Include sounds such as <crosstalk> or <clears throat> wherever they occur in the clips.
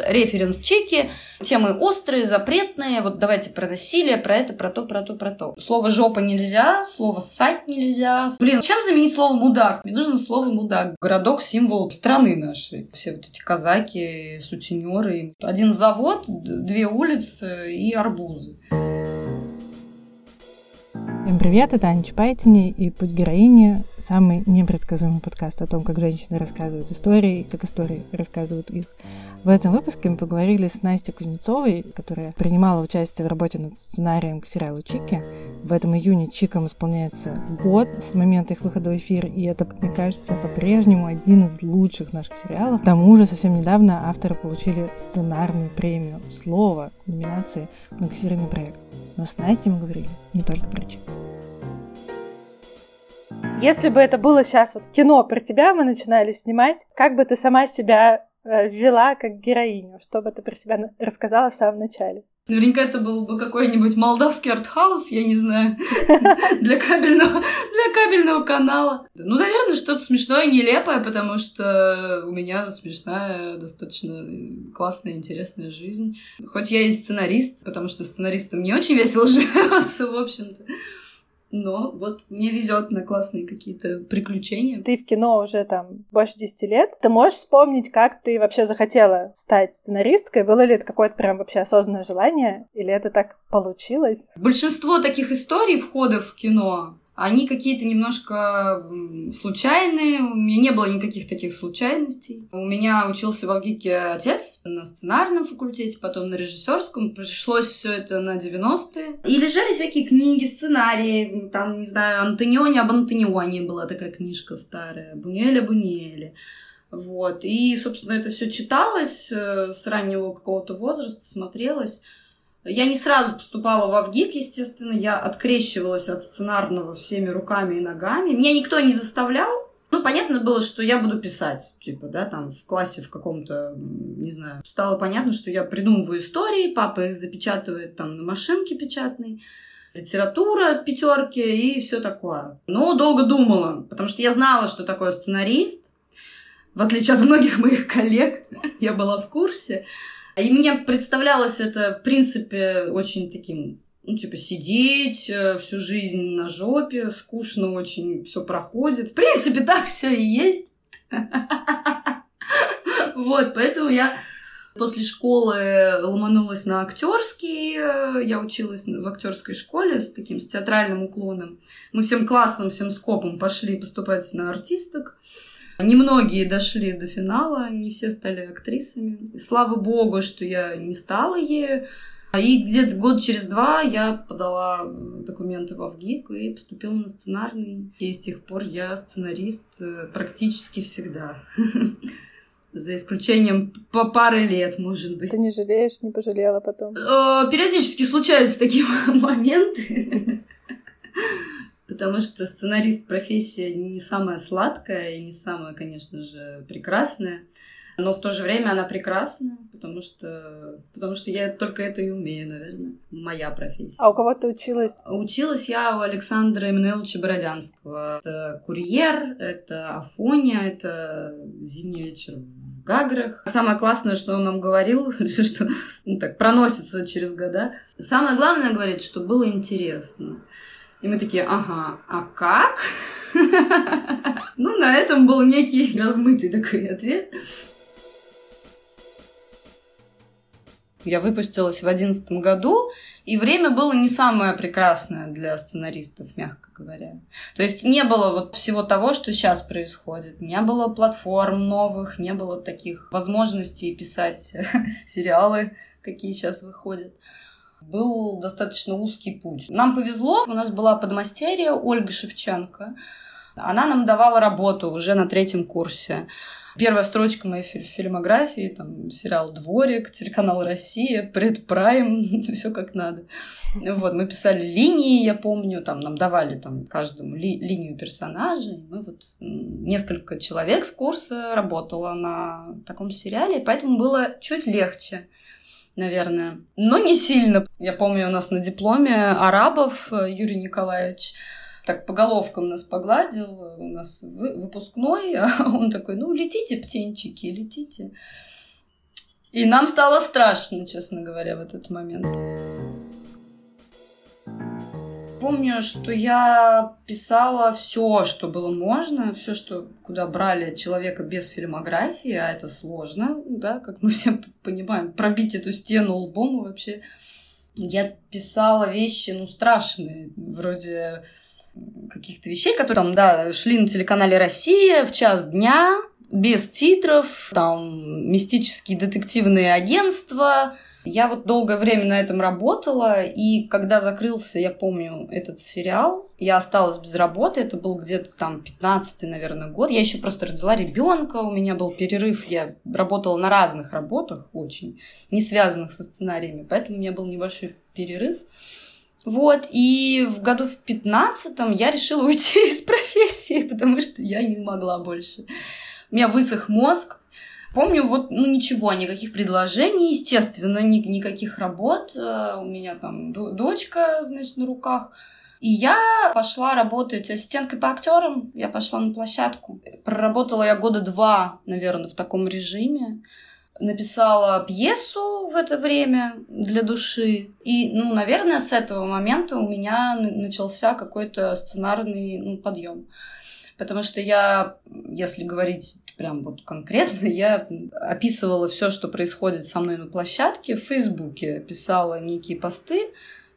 Референс-чеки, темы острые, запретные. Вот давайте про насилие, про это, про то, про то, про то. Слово «жопа» нельзя, слово «ссать» нельзя. Блин, чем заменить слово «мудак»? Мне нужно слово «мудак». Городок – символ страны нашей. Все вот эти казаки, сутенеры. Один завод, две улицы и арбузы. Всем привет, это Аня Чапайтини и «Путь героини» — самый непредсказуемый подкаст о том, как женщины рассказывают истории и как истории рассказывают их. В этом выпуске мы поговорили с Настей Кузнецовой, которая принимала участие в работе над сценарием к сериалу «Чики». В этом июне «Чикам» исполняется год с момента их выхода в эфир, и это, мне кажется, по-прежнему один из лучших наших сериалов. К тому же совсем недавно авторы получили сценарную премию «Слово» в номинации «Многосерийный проект». Но с Настей мы говорили не только про Чик. Если бы это было сейчас вот кино про тебя, мы начинали снимать, как бы ты сама себя Э, ввела как героиню? Что бы ты про себя рассказала в самом начале? Наверняка это был бы какой-нибудь молдавский артхаус, я не знаю, <laughs> для кабельного, для кабельного канала. Ну, наверное, что-то смешное, нелепое, потому что у меня смешная, достаточно классная, интересная жизнь. Хоть я и сценарист, потому что сценаристам не очень весело <laughs> живется, в общем-то но вот мне везет на классные какие-то приключения. Ты в кино уже там больше 10 лет. Ты можешь вспомнить, как ты вообще захотела стать сценаристкой? Было ли это какое-то прям вообще осознанное желание? Или это так получилось? Большинство таких историй входов в кино они какие-то немножко случайные, у меня не было никаких таких случайностей. У меня учился в Авгике отец на сценарном факультете, потом на режиссерском. Пришлось все это на 90-е. И лежали всякие книги, сценарии, там, не знаю, Антониони об Антонионе была такая книжка старая, Бунюэль об Бунюэле. Вот. И, собственно, это все читалось э, с раннего какого-то возраста, смотрелось. Я не сразу поступала в Авгик, естественно. Я открещивалась от сценарного всеми руками и ногами. Меня никто не заставлял. Ну, понятно было, что я буду писать, типа, да, там, в классе в каком-то, не знаю. Стало понятно, что я придумываю истории, папа их запечатывает там на машинке печатной, литература, пятерки и все такое. Но долго думала, потому что я знала, что такое сценарист. В отличие от многих моих коллег, <laughs> я была в курсе. И мне представлялось это, в принципе, очень таким ну, типа, сидеть э, всю жизнь на жопе, скучно очень все проходит. В принципе, <laughs> так все и есть. <laughs> Вот, поэтому я после школы ломанулась на актерский. Э, я училась в актерской школе с таким с театральным уклоном. Мы всем классом, всем скопом пошли поступать на артисток. Немногие дошли до финала, не все стали актрисами. Слава богу, что я не стала ею. И где-то год через два я подала документы в ВГИК и поступила на сценарный. И с тех пор я сценарист э, практически всегда. <laughs> За исключением по пары лет, может быть. Ты не жалеешь, не пожалела потом? Э, периодически случаются такие <laughs> моменты. Потому что сценарист профессия не самая сладкая и не самая, конечно же, прекрасная. Но в то же время она прекрасна, потому что, потому что я только это и умею, наверное. Моя профессия. А у кого ты училась? Училась я у Александра Эммануиловича Бородянского. Это курьер, это Афония, это зимний вечер в Гаграх. Самое классное, что он нам говорил, <laughs> что ну, так проносится через года. Самое главное, говорит, что было интересно. И мы такие, ага, а как? <laughs> Ну, на этом был некий размытый такой ответ. Я выпустилась в одиннадцатом году, и время было не самое прекрасное для сценаристов, мягко говоря. То есть не было вот всего того, что сейчас происходит. Не было платформ новых, не было таких возможностей писать <laughs> сериалы, какие сейчас выходят был достаточно узкий путь. Нам повезло, у нас была подмастерье Ольга Шевченко. Она нам давала работу уже на третьем курсе. Первая строчка моей фильмографии, там, сериал «Дворик», телеканал «Россия», «Предпрайм», <laughs> все как надо. Вот, мы писали линии, я помню, там, нам давали там каждому ли, линию персонажей. Мы вот, несколько человек с курса работало на таком сериале, поэтому было чуть легче наверное. Но не сильно. Я помню, у нас на дипломе арабов э, Юрий Николаевич так по головкам нас погладил, у нас выпускной, <laughs> а он такой, ну, летите, птенчики, летите. И нам стало страшно, честно говоря, в этот момент. Помню, что я писала все, что было можно, все, что куда брали человека без фильмографии, а это сложно, да, как мы <laughs> все понимаем, пробить эту стену лбом вообще. Я писала вещи, ну, страшные, вроде каких-то вещей, которые там, да, шли на телеканале «Россия» в час дня, без титров, там, мистические детективные агентства. Я вот долгое время на этом работала, и когда закрылся, я помню, этот сериал, я осталась без работы, это был где-то там 15 наверное, год. Я еще просто родила ребенка, у меня был перерыв, я работала на разных работах очень, не связанных со сценариями, поэтому у меня был небольшой перерыв. Вот, и в году в 15 я решила уйти <laughs> из профессии, потому что я не могла больше. У меня высох мозг. Помню, вот, ну ничего, никаких предложений, естественно, ни, никаких работ. Э, у меня там дочка, значит, на руках. И я пошла работать ассистенткой по актерам. Я пошла на площадку. Проработала я года два, наверное, в таком режиме написала пьесу в это время для души. И, ну, наверное, с этого момента у меня начался какой-то сценарный ну, подъем. Потому что я, если говорить прям вот конкретно, я описывала все, что происходит со мной на площадке. В Фейсбуке, писала некие посты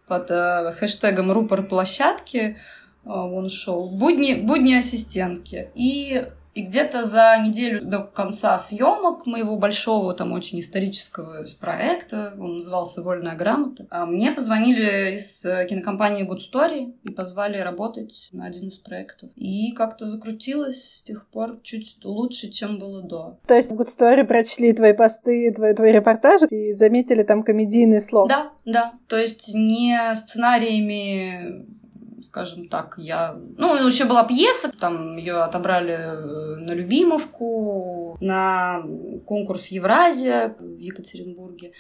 под э, хэштегом рупор площадки, э, он шел, будни, будни ассистентки. И и где-то за неделю до конца съемок моего большого, там, очень исторического проекта, он назывался «Вольная грамота», а мне позвонили из э, кинокомпании Good Story и позвали работать на один из проектов. И как-то закрутилось с тех пор чуть лучше, чем было до. То есть Good Story прочли твои посты, твои, твои репортажи и заметили там комедийный слов? Да, да. То есть не сценариями скажем так, я... Ну, еще была пьеса, там ее отобрали э, на Любимовку, на конкурс Евразия в Екатеринбурге.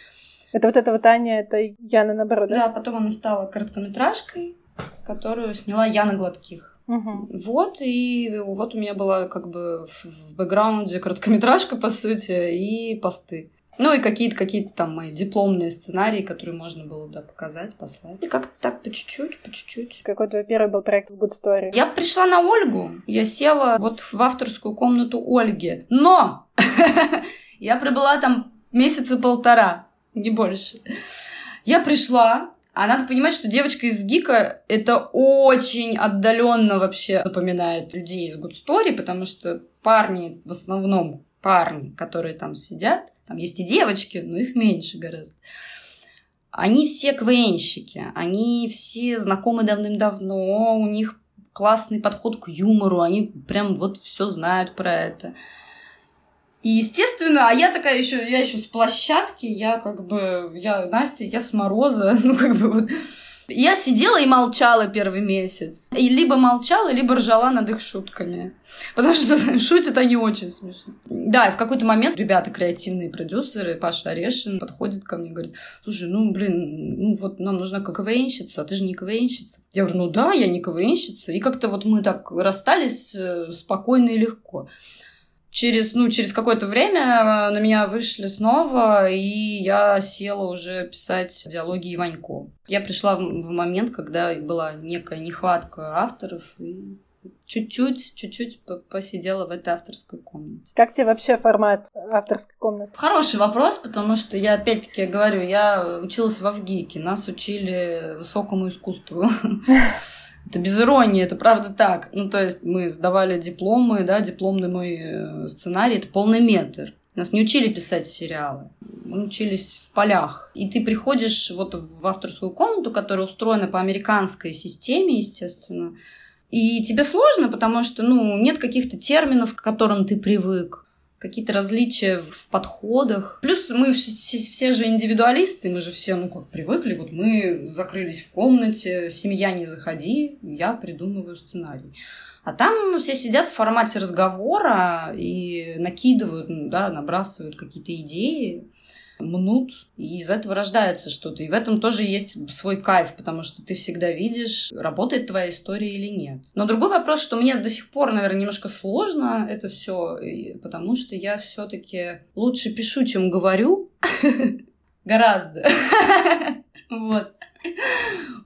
Это вот эта вот Аня, это Яна наоборот, да? Да, потом она стала короткометражкой, которую сняла Яна Гладких. Угу. Вот, и вот у меня была как бы в бэкграунде короткометражка, по сути, и посты. Ну и какие-то какие там мои дипломные сценарии, которые можно было да, показать, послать. И как-то так по чуть-чуть, по чуть-чуть. Какой твой первый был проект в Good Story? Я пришла на Ольгу. Я села вот в авторскую комнату Ольги. Но! <laughs> Я пробыла там месяца полтора, не больше. Я пришла, а надо понимать, что девочка из ГИКа это очень отдаленно вообще напоминает людей из Good Story, потому что парни, в основном парни, которые там сидят, там есть и девочки, но их меньше гораздо. Они все квенщики, они все знакомы давным-давно, у них классный подход к юмору, они прям вот все знают про это. И, естественно, а я такая еще, я еще с площадки, я как бы, я Настя, я с Мороза, <laughs> ну как бы вот я сидела и молчала первый месяц. И либо молчала, либо ржала над их шутками. Потому что <laughs> шутят они очень смешно. Да, и в какой-то момент ребята, креативные продюсеры, Паша Орешин, подходит ко мне и говорит, слушай, ну, блин, ну вот нам нужна КВНщица, а ты же не КВНщица. Я говорю, ну да, я не КВНщица. И как-то вот мы так расстались э, спокойно и легко через, ну, через какое-то время э, на меня вышли снова, и я села уже писать диалоги Иванько. Я пришла в, в момент, когда была некая нехватка авторов, и чуть-чуть, чуть-чуть посидела в этой авторской комнате. Как тебе вообще формат авторской комнаты? Хороший вопрос, потому что я опять-таки говорю, я училась в Авгике, нас учили высокому искусству. <laughs> Это без иронии, это правда так. Ну, то есть мы сдавали дипломы, да, дипломный мой э, сценарий, это полный метр. Нас не учили писать сериалы. Мы учились в полях. И ты приходишь вот в авторскую комнату, которая устроена по американской системе, естественно. И тебе сложно, потому что, ну, нет каких-то терминов, к которым ты привык какие-то различия в подходах. Плюс мы все, все же индивидуалисты, мы же все, ну, как привыкли, вот мы закрылись в комнате, семья не заходи, я придумываю сценарий. А там все сидят в формате разговора и накидывают, да, набрасывают какие-то идеи мнут, и из этого рождается что-то. И в этом тоже есть свой кайф, потому что ты всегда видишь, работает твоя история или нет. Но другой вопрос, что мне до сих пор, наверное, немножко сложно это все, потому что я все-таки лучше пишу, чем говорю. <laughs> Гораздо. <laughs> Вот.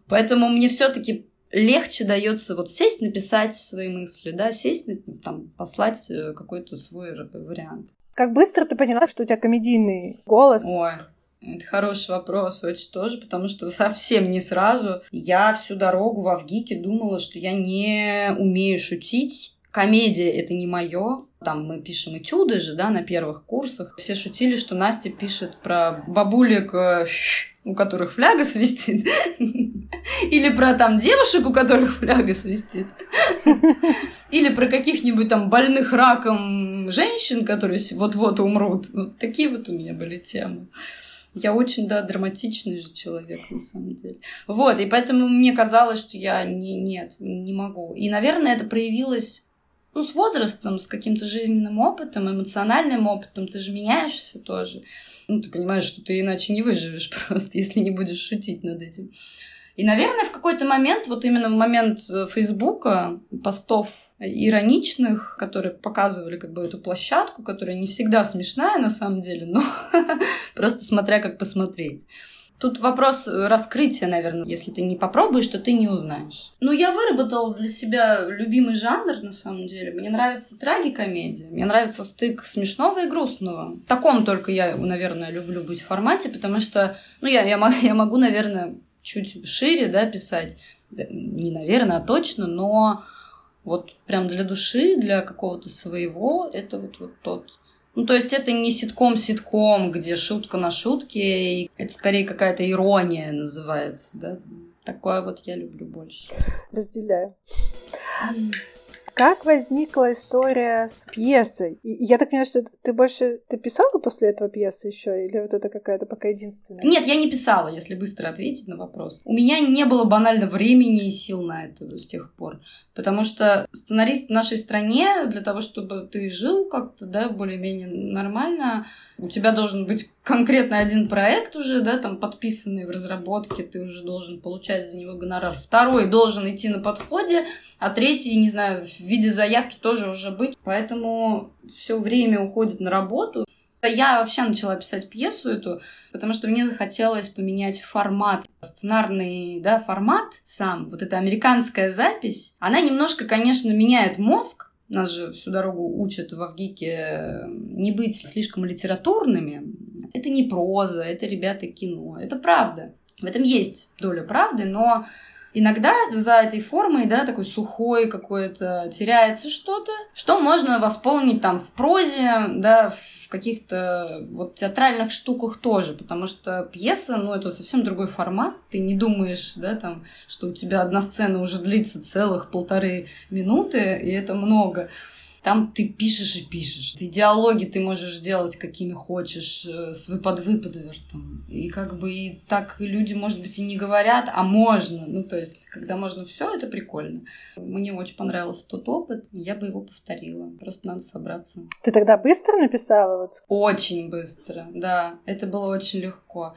Поэтому мне все-таки легче дается вот сесть, написать свои мысли, да, сесть, там, послать э, какой-то свой вариант. Как быстро ты поняла, что у тебя комедийный голос? Ой, это хороший вопрос, очень тоже, потому что совсем не сразу. Я всю дорогу в Авгике думала, что я не умею шутить. Комедия — это не мое. Там мы пишем этюды же, да, на первых курсах. Все шутили, что Настя пишет про бабулек э, у которых фляга свистит, <laughs> или про там девушек, у которых фляга свистит, или про каких-нибудь там больных раком женщин, которые вот-вот умрут. Вот такие вот у меня были темы. Я очень, да, драматичный же человек, на самом деле. Вот, и поэтому мне казалось, что я не, нет, не могу. И, наверное, это проявилось ну, с возрастом, с каким-то жизненным опытом, эмоциональным опытом. Ты же меняешься тоже ну, ты понимаешь, что ты иначе не выживешь <laughs> просто, если не будешь шутить над этим. И, наверное, в какой-то момент, вот именно в момент э, Фейсбука, постов ироничных, которые показывали как бы эту площадку, которая не всегда смешная на самом деле, но <laughs> просто смотря как посмотреть. Тут вопрос раскрытия, наверное. Если ты не попробуешь, то ты не узнаешь. Ну, я выработала для себя любимый жанр, на самом деле. Мне нравится трагикомедия. Мне нравится стык смешного и грустного. В таком только я, наверное, люблю быть в формате, потому что, ну, я, я, я могу, наверное, чуть шире, да, писать. Не наверное, а точно, но вот прям для души, для какого-то своего, это вот, вот тот ну, то есть это не ситком-ситком, где шутка на шутке, это скорее какая-то ирония называется, да. Такое вот я люблю больше. Разделяю. Как возникла история с пьесой? Я так понимаю, что ты больше ты писала после этого пьесы еще, или вот это какая-то пока единственная? Нет, я не писала, если быстро ответить на вопрос. У меня не было банально времени и сил на это с тех пор. Потому что сценарист в нашей стране, для того, чтобы ты жил как-то, да, более-менее нормально, у тебя должен быть конкретно один проект уже, да, там подписанный в разработке, ты уже должен получать за него гонорар. Второй должен идти на подходе, а третий, не знаю, в виде заявки тоже уже быть. Поэтому все время уходит на работу. Я вообще начала писать пьесу эту, потому что мне захотелось поменять формат. Сценарный да, формат сам, вот эта американская запись, она немножко, конечно, меняет мозг, нас же всю дорогу учат в Авгике не быть слишком литературными. Это не проза, это, ребята, кино. Это правда. В этом есть доля правды, но иногда за этой формой, да, такой сухой какой-то, теряется что-то, что можно восполнить там в прозе, да, в каких-то вот театральных штуках тоже, потому что пьеса, ну, это совсем другой формат, ты не думаешь, да, там, что у тебя одна сцена уже длится целых полторы минуты, и это много. Там ты пишешь и пишешь. Ты диалоги ты можешь делать какими хочешь, э, с выпад-выпадвертом. И как бы и так люди, может быть, и не говорят, а можно. Ну, то есть, когда можно все, это прикольно. Мне очень понравился тот опыт, я бы его повторила. Просто надо собраться. Ты тогда быстро написала? Вот? Очень быстро, да. Это было очень легко.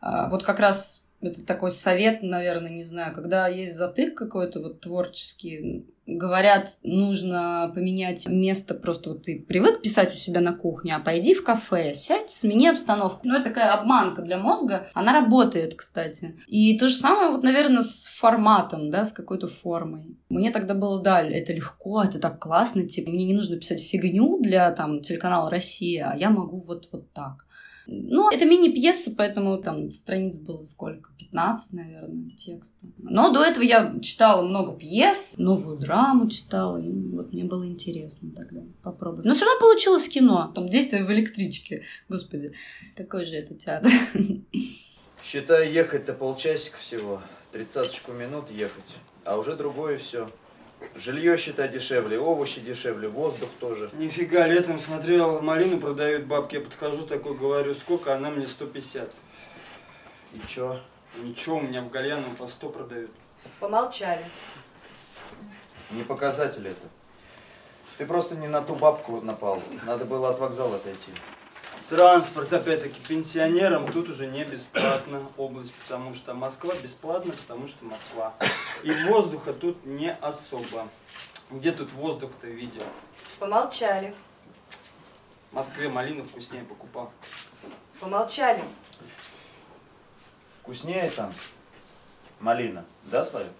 А, вот как раз это такой совет, наверное, не знаю, когда есть затык какой-то вот творческий, говорят, нужно поменять место, просто вот ты привык писать у себя на кухне, а пойди в кафе, сядь, смени обстановку. Ну, это такая обманка для мозга, она работает, кстати. И то же самое, вот, наверное, с форматом, да, с какой-то формой. Мне тогда было, да, это легко, это так классно, типа, мне не нужно писать фигню для, там, телеканала «Россия», а я могу вот, вот так. Ну, это мини-пьеса, поэтому там страниц было сколько? 15, наверное, текста. Но до этого я читала много пьес, новую драму читала, и вот мне было интересно тогда попробовать. Но все равно получилось кино. Там действие в электричке. Господи, какой же это театр. Считай, ехать-то полчасика всего. Тридцаточку минут ехать. А уже другое все. Жилье, считай, дешевле, овощи дешевле, воздух тоже. Нифига, летом смотрел, малину продают бабки. Я подхожу такой, говорю, сколько, она мне 150. И чё? Ничего, у меня в Гальяном по 100 продают. Помолчали. Не показатель это. Ты просто не на ту бабку напал. Надо было от вокзала отойти. Транспорт, опять-таки, пенсионерам тут уже не бесплатно область, потому что Москва бесплатно, потому что Москва. И воздуха тут не особо. Где тут воздух-то видел? Помолчали. В Москве малину вкуснее покупал. Помолчали. Вкуснее там малина, да, Славик?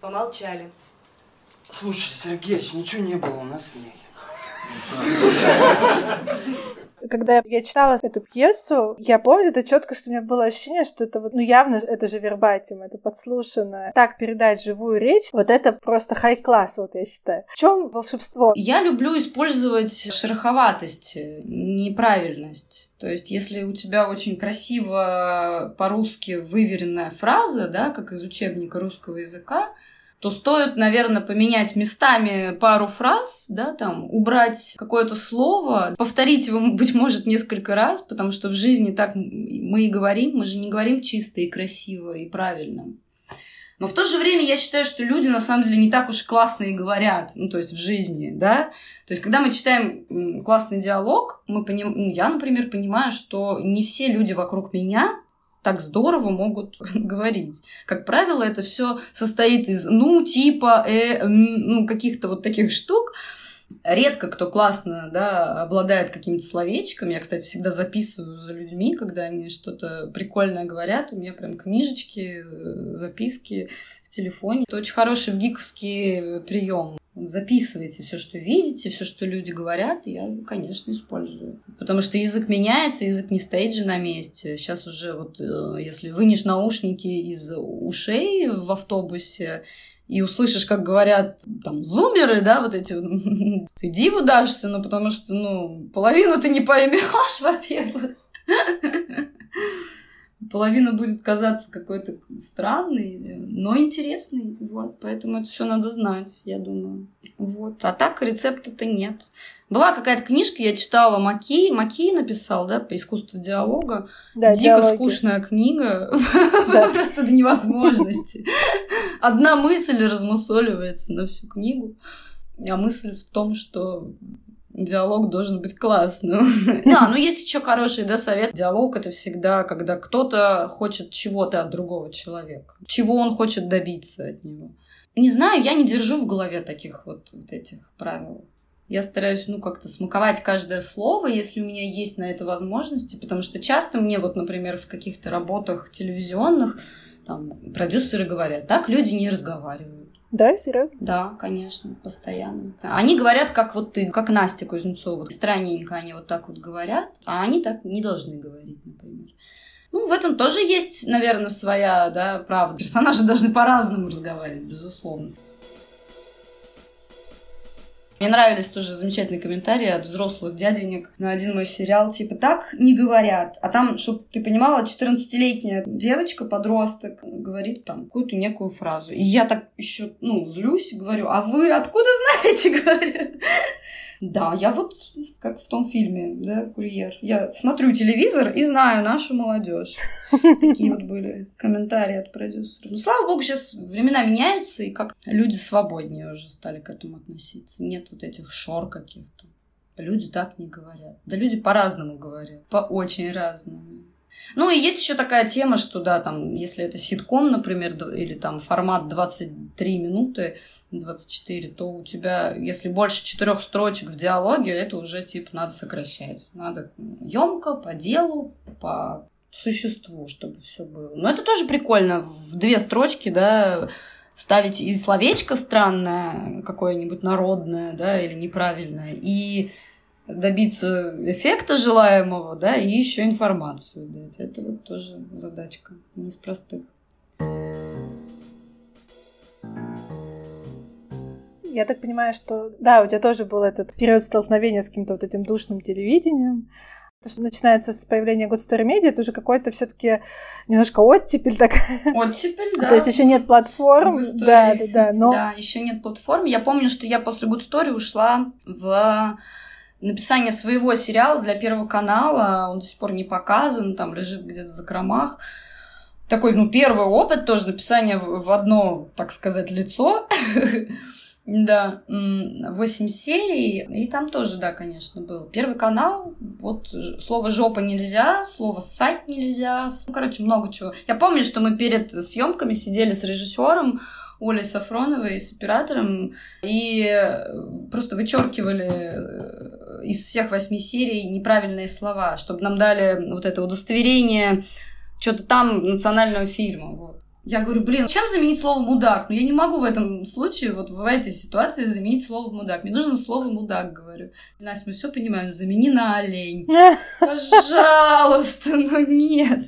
Помолчали. Слушай, Сергеич, ничего не было у нас с ней. <laughs> Когда я читала эту пьесу, я помню это четко, что у меня было ощущение, что это вот, ну явно это же вербатим, это подслушано. Так передать живую речь, вот это просто хай-класс, вот я считаю. В чем волшебство? Я люблю использовать шероховатость, неправильность. То есть, если у тебя очень красиво по-русски выверенная фраза, да, как из учебника русского языка, то стоит, наверное, поменять местами пару фраз, да, там, убрать какое-то слово, повторить его, быть может, несколько раз, потому что в жизни так мы и говорим, мы же не говорим чисто и красиво и правильно. Но в то же время я считаю, что люди на самом деле не так уж классные говорят, ну, то есть в жизни, да. То есть, когда мы читаем классный диалог, мы поним... Ну, я, например, понимаю, что не все люди вокруг меня так здорово могут <laughs> говорить. Как правило, это все состоит из ну, типа, э, ну, каких-то вот таких штук. Редко кто классно да, обладает какими-то словечками. Я, кстати, всегда записываю за людьми, когда они что-то прикольное говорят. У меня прям книжечки, э, записки в телефоне. Это очень хороший в гиковский прием записывайте все, что видите, все, что люди говорят, я, конечно, использую. Потому что язык меняется, язык не стоит же на месте. Сейчас уже вот, э, если вынешь наушники из ушей в автобусе, и услышишь, как говорят там зумеры, да, вот эти, <laughs> ты диву дашься, ну, потому что, ну, половину ты не поймешь, <laughs> во-первых половина будет казаться какой-то странной, но интересной. Вот, поэтому это все надо знать, я думаю. Вот. А так рецепта-то нет. Была какая-то книжка, я читала Маки, Маки написал, да, по искусству диалога. Да, Дико диалоги. скучная книга, <laughs> да. просто до невозможности. Одна мысль размусоливается на всю книгу. А мысль в том, что диалог должен быть классным. <laughs> Да, но есть еще хороший да, совет. Диалог это всегда, когда кто-то хочет чего-то от другого человека. Чего он хочет добиться от него. Не знаю, я не держу в голове таких вот, вот этих правил. Я стараюсь, ну, как-то смаковать каждое слово, если у меня есть на это возможности, потому что часто мне вот, например, в каких-то работах телевизионных там продюсеры говорят, так люди не разговаривают. Да, серьезно? Да, конечно, постоянно. Они говорят, как вот ты, как Настя Кузнецова. Странненько они вот так вот говорят, а они так не должны говорить, например. Ну, в этом тоже есть, наверное, своя, да, правда. Персонажи должны по-разному разговаривать, безусловно. Мне нравились тоже замечательные комментарии от взрослых дяденек на один мой сериал. Типа, так не говорят. А там, чтобы ты понимала, 14-летняя девочка, подросток, говорит там какую-то некую фразу. И я так еще, ну, злюсь, говорю, а вы откуда знаете, <laughs> говорю? Да, я вот, как в том фильме, да, «Курьер». Я смотрю телевизор и знаю нашу молодежь. <laughs> Такие вот были комментарии от продюсеров. Ну, слава богу, сейчас времена меняются, и как люди свободнее уже стали к этому относиться. Нет вот этих шор каких-то. Люди так не говорят. Да люди по-разному говорят. По очень разному. Ну и есть еще такая тема, что да, там, если это ситком, например, или там формат 23 минуты, 24, то у тебя, если больше четырех строчек в диалоге, это уже типа надо сокращать. Надо емко, по делу, по существу, чтобы все было. Но это тоже прикольно. В две строчки, да, вставить и словечко странное, какое-нибудь народное, да, или неправильное, и добиться эффекта желаемого, да, и еще информацию дать. Это вот тоже задачка не из простых. Я так понимаю, что да, у тебя тоже был этот период столкновения с каким-то вот этим душным телевидением. То, что начинается с появления Good Story Media, это уже какой-то все-таки немножко оттепель такая. Оттепель, <laughs> да. То есть еще нет платформ. Да, да, да. Но... Да, еще нет платформ. Я помню, что я после Good Story ушла в написание своего сериала для Первого канала. Он до сих пор не показан, там лежит где-то в закромах. Такой, ну, первый опыт тоже написание в одно, так сказать, лицо. <laughs> Да, восемь серий, и там тоже, да, конечно, был. Первый канал, вот слово «жопа» нельзя, слово «ссать» нельзя, ну, короче, много чего. Я помню, что мы перед съемками сидели с режиссером, Олей Сафроновой с оператором и просто вычеркивали э, из всех восьми серий неправильные слова, чтобы нам дали вот это удостоверение что-то там национального фильма. Вот. Я говорю, блин, чем заменить слово мудак? Ну, я не могу в этом случае, вот в этой ситуации заменить слово мудак. Мне нужно слово мудак, говорю. Настя, мы все понимаем, замени на олень. <laughs> Пожалуйста, ну нет.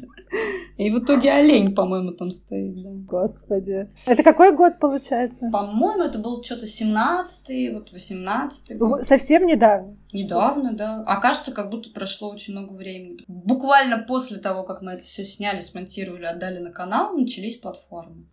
И в итоге олень, по-моему, там стоит, да. Господи. Это какой год получается? По-моему, это был что-то 17-й, вот 18-й год. Совсем недавно? Недавно, да. А кажется, как будто прошло очень много времени. Буквально после того, как мы это все сняли, смонтировали, отдали на канал, начались платформы.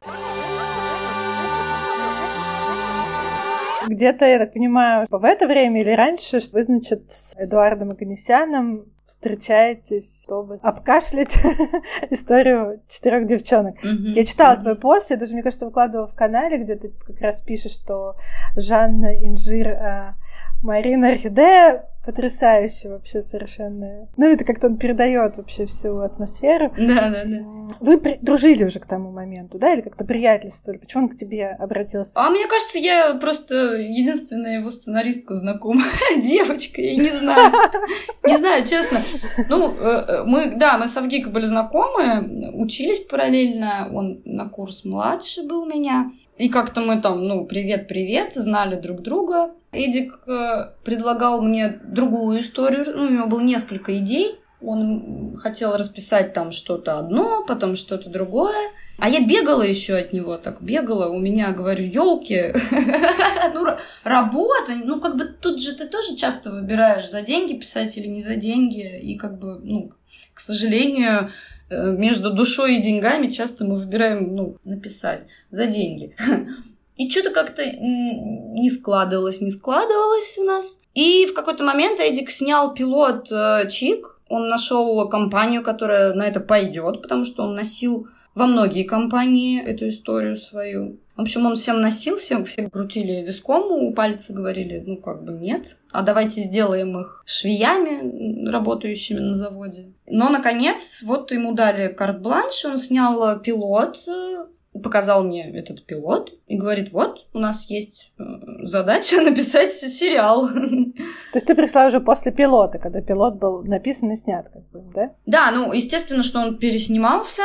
Где-то, я так понимаю, в это время или раньше вы, значит, с Эдуардом Аганесяном встречаетесь, чтобы обкашлять <laughs> историю четырех девчонок. Mm-hmm. Я читала mm-hmm. твой пост, я даже, мне кажется, выкладывала в канале, где ты как раз пишешь, что Жанна Инжир а, Марина Орхидея потрясающе вообще совершенно. Ну, это как-то он передает вообще всю атмосферу. Да, да, да. Вы при... дружили уже к тому моменту, да, или как-то приятельствовали? Почему он к тебе обратился? А мне кажется, я просто единственная его сценаристка знакомая <laughs> девочка, я не знаю. <laughs> Не знаю, честно. Ну, э, э, мы, да, мы с Авгикой были знакомы, учились параллельно, он на курс младше был меня. И как-то мы там, ну, привет-привет, знали друг друга. Эдик э, предлагал мне другую историю, ну, у него было несколько идей. Он хотел расписать там что-то одно, потом что-то другое. А я бегала еще от него, так бегала. У меня, говорю, елки, <laughs> ну, работа. Ну, как бы тут же ты тоже часто выбираешь, за деньги писать или не за деньги. И как бы, ну, к сожалению, Э, между душой и деньгами часто мы выбираем, ну, написать за деньги. <laughs> И что-то как-то не складывалось, не складывалось у нас. И в какой-то момент Эдик снял пилот э, Чик. Он нашел компанию, которая на это пойдет, потому что он носил во многие компании эту историю свою. В общем, он всем носил, всем, все крутили виском у пальца, говорили, ну, как бы нет. А давайте сделаем их швеями, работающими на заводе. Но, наконец, вот ему дали карт-бланш, он снял пилот, показал мне этот пилот и говорит, вот, у нас есть э, задача <laughs> написать сериал. <laughs> То есть ты пришла уже после пилота, когда пилот был написан и снят, как бы, да? Да, ну, естественно, что он переснимался,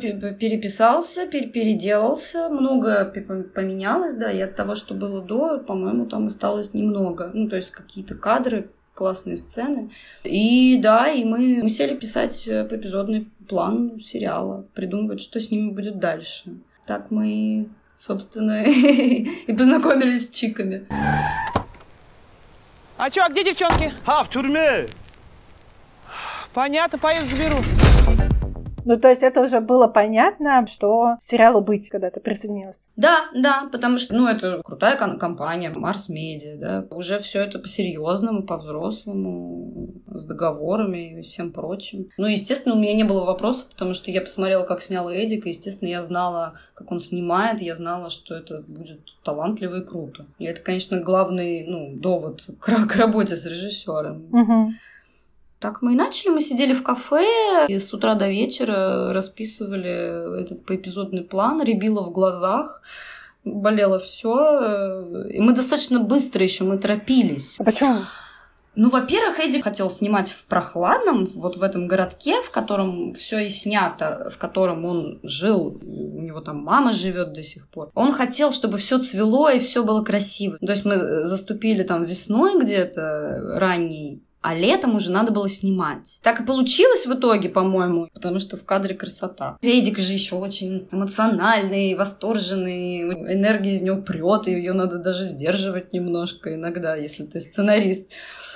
переписался, переделался, много поменялось, да, и от того, что было до, по-моему, там осталось немного. Ну, то есть какие-то кадры, классные сцены. И да, и мы, мы сели писать э, эпизодный план сериала, придумывать, что с ними будет дальше. Так мы, собственно, <laughs> и познакомились с чиками. А чё, а где девчонки? А, в тюрьме. Понятно, поеду заберу. Ну, то есть это уже было понятно, что сериалу быть, когда ты присоединилась. Да, да, потому что, ну, это крутая компания, Марс Медиа, да, уже все это по-серьезному, по-взрослому, с договорами и всем прочим. Ну, естественно, у меня не было вопросов, потому что я посмотрела, как снял Эдик, и, естественно, я знала, как он снимает, я знала, что это будет талантливо и круто. И это, конечно, главный, ну, довод к, к работе с режиссером. Угу. Так мы и начали. Мы сидели в кафе и с утра до вечера расписывали этот поэпизодный план, рябило в глазах болело все. И мы достаточно быстро еще, мы торопились. А почему? Ну, во-первых, Эдди хотел снимать в прохладном, вот в этом городке, в котором все и снято, в котором он жил, у него там мама живет до сих пор. Он хотел, чтобы все цвело и все было красиво. То есть мы заступили там весной где-то ранней, а летом уже надо было снимать. Так и получилось в итоге, по-моему, потому что в кадре красота. Эдик же еще очень эмоциональный, восторженный, энергия из него прет, и ее надо даже сдерживать немножко иногда, если ты сценарист.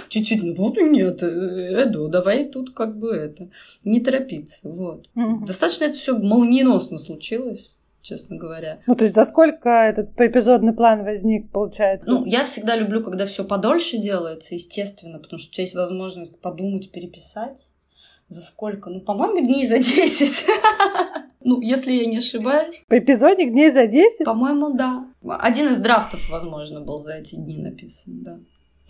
Чуть-чуть, ну нет, Эду, давай тут как бы это, не торопиться, вот. Достаточно это все молниеносно случилось честно говоря. Ну, то есть за сколько этот эпизодный план возник, получается? Ну, я всегда люблю, когда все подольше делается, естественно, потому что у тебя есть возможность подумать, переписать. За сколько? Ну, по-моему, дней за 10. <laughs> Ну, если я не ошибаюсь. По эпизодник дней за 10? По-моему, да. Один из драфтов, возможно, был за эти дни написан, да.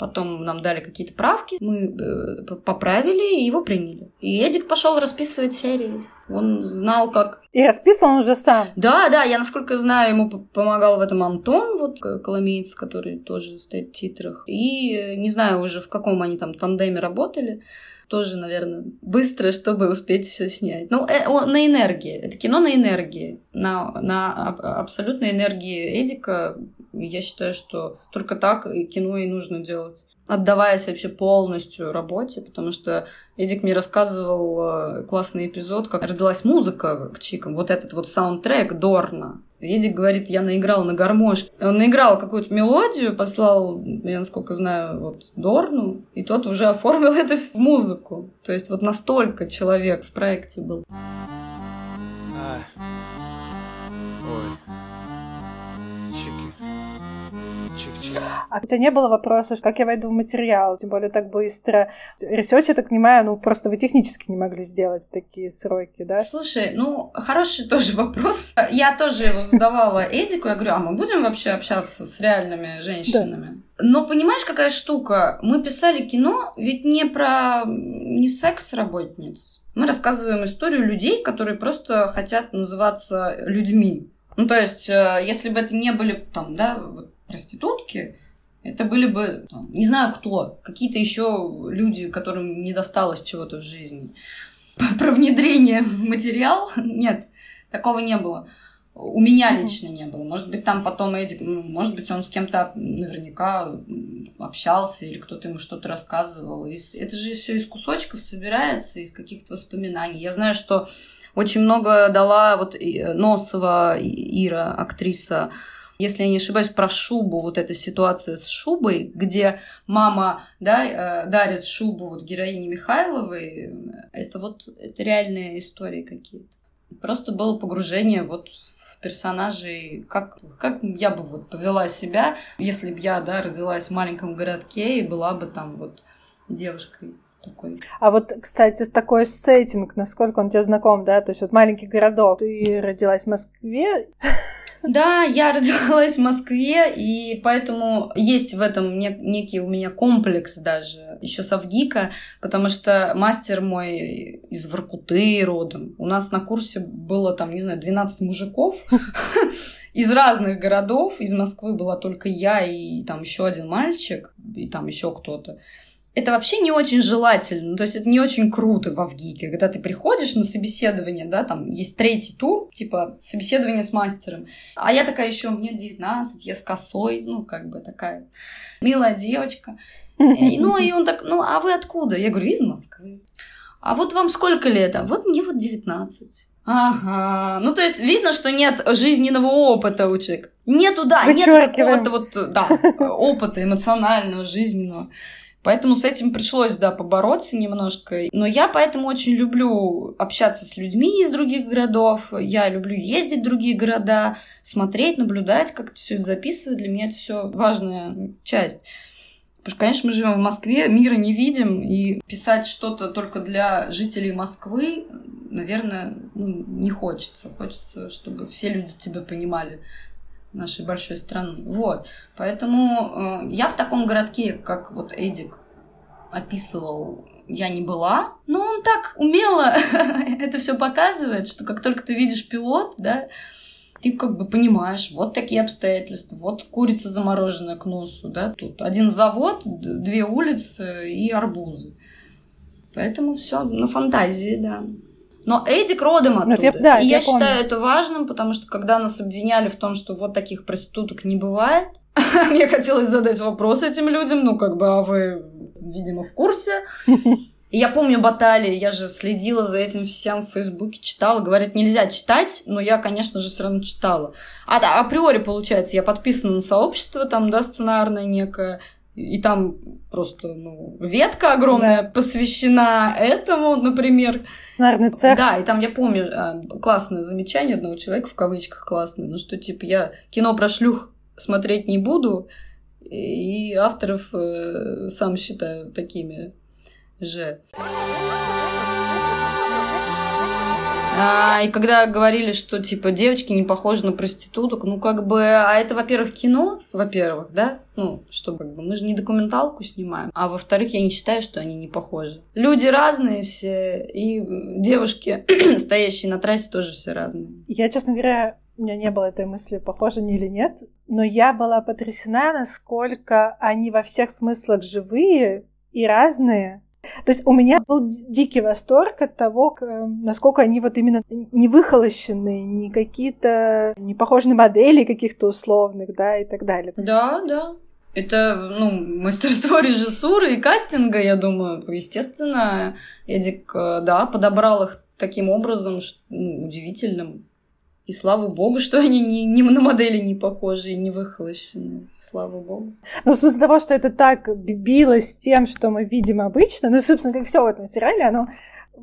Потом нам дали какие-то правки, мы э, поправили и его приняли. И Эдик пошел расписывать серии. Он знал, как... И расписывал он уже сам. Да, да, я, насколько знаю, ему помогал в этом Антон, вот коломеец, который тоже стоит в титрах. И э, не знаю уже, в каком они там тандеме работали тоже, наверное, быстро, чтобы успеть все снять. Ну, э, на энергии. Это кино на энергии. На, на абсолютной энергии Эдика. Я считаю, что только так и кино и нужно делать отдаваясь вообще полностью работе, потому что Эдик мне рассказывал э, классный эпизод, как родилась музыка к чикам, вот этот вот саундтрек Дорна. Эдик говорит, я наиграл на гармошке. Он наиграл какую-то мелодию, послал, я насколько знаю, вот Дорну, и тот уже оформил <laughs> это в музыку. То есть вот настолько человек в проекте был. А у тебя не было вопроса, как я войду в материал, тем более так быстро? Ресерч, я так понимаю, ну просто вы технически не могли сделать такие сроки, да? Слушай, ну хороший тоже <laughs> вопрос. Я тоже его задавала Эдику, я говорю, а мы будем вообще общаться с реальными женщинами? Да. Но понимаешь, какая штука? Мы писали кино ведь не про не секс-работниц. Мы рассказываем историю людей, которые просто хотят называться людьми. Ну, то есть, э, если бы это не были там, да, вот, проститутки, это были бы, там, не знаю кто, какие-то еще люди, которым не досталось чего-то в жизни. <laughs> Про внедрение в материал <laughs> нет, такого не было. У меня лично не было. Может быть, там потом Эдик, ну, может быть, он с кем-то наверняка общался или кто-то ему что-то рассказывал. Это же все из кусочков собирается, из каких-то воспоминаний. Я знаю, что очень много дала вот Носова Ира, актриса, если я не ошибаюсь, про шубу, вот эта ситуация с шубой, где мама да, э, дарит шубу вот героине Михайловой, это вот это реальные истории какие-то. Просто было погружение вот в персонажей, как, как я бы вот повела себя, если бы я да, родилась в маленьком городке и была бы там вот девушкой такой. А вот, кстати, такой сеттинг, насколько он тебе знаком, да? То есть вот маленький городок. Ты родилась в Москве, <laughs> да, я родилась в Москве, и поэтому есть в этом некий у меня комплекс даже, еще с Авгика, потому что мастер мой из Воркуты родом. У нас на курсе было там, не знаю, 12 мужиков <laughs> из разных городов. Из Москвы была только я и там еще один мальчик, и там еще кто-то это вообще не очень желательно, то есть это не очень круто в Авгике, когда ты приходишь на собеседование, да, там есть третий тур, типа собеседование с мастером, а я такая еще, мне 19, я с косой, ну, как бы такая милая девочка. Ну, и он так, ну, а вы откуда? Я говорю, из Москвы. А вот вам сколько лет? А вот мне вот 19. Ага. Ну, то есть видно, что нет жизненного опыта у человека. Нету, да, нет какого-то вот, да, опыта эмоционального, жизненного. Поэтому с этим пришлось, да, побороться немножко. Но я поэтому очень люблю общаться с людьми из других городов. Я люблю ездить в другие города, смотреть, наблюдать, как все это записывать. Для меня это все важная часть. Потому что, конечно, мы живем в Москве, мира не видим, и писать что-то только для жителей Москвы, наверное, ну, не хочется. Хочется, чтобы все люди тебя понимали нашей большой страны. Вот. Поэтому э, я в таком городке, как вот Эдик описывал, я не была, но он так умело <laughs> это все показывает, что как только ты видишь пилот, да, ты как бы понимаешь, вот такие обстоятельства, вот курица замороженная к носу, да, тут один завод, две улицы и арбузы. Поэтому все на фантазии, да. Но Эдик родом оттуда. Я, да, и я, я считаю это важным, потому что когда нас обвиняли в том, что вот таких проституток не бывает, <laughs> мне хотелось задать вопрос этим людям, ну как бы, а вы, видимо, в курсе. <laughs> И я помню баталии, я же следила за этим всем в Фейсбуке, читала. Говорят, нельзя читать, но я, конечно же, все равно читала. А априори, получается, я подписана на сообщество, там, да, сценарное некое, и там просто ну, ветка огромная да. посвящена этому, например. Сценарный цех. Да, и там я помню а, классное замечание одного человека, в кавычках классное, ну что типа я кино про шлюх смотреть не буду, и авторов э, сам считаю такими же. А, и когда говорили, что, типа, девочки не похожи на проституток, ну, как бы, а это, во-первых, кино, во-первых, да? Ну, что, как бы, мы же не документалку снимаем. А во-вторых, я не считаю, что они не похожи. Люди разные все, и девушки, <clears throat> стоящие на трассе, тоже все разные. Я, честно говоря, у меня не было этой мысли, похожи они или нет, но я была потрясена, насколько они во всех смыслах живые и разные, то есть у меня был дикий восторг от того, насколько они вот именно не выхолощенные, не какие-то не похожи на модели каких-то условных, да, и так далее. Да, да. Это, ну, мастерство режиссуры и кастинга, я думаю. Естественно, Эдик, э, да, подобрал их таким образом, ну, удивительным. И слава богу, что они не, не на модели не похожи и не выхолощены. Слава богу. Ну, в смысле того, что это так билось тем, что мы видим обычно, ну, собственно, как все в этом сериале, оно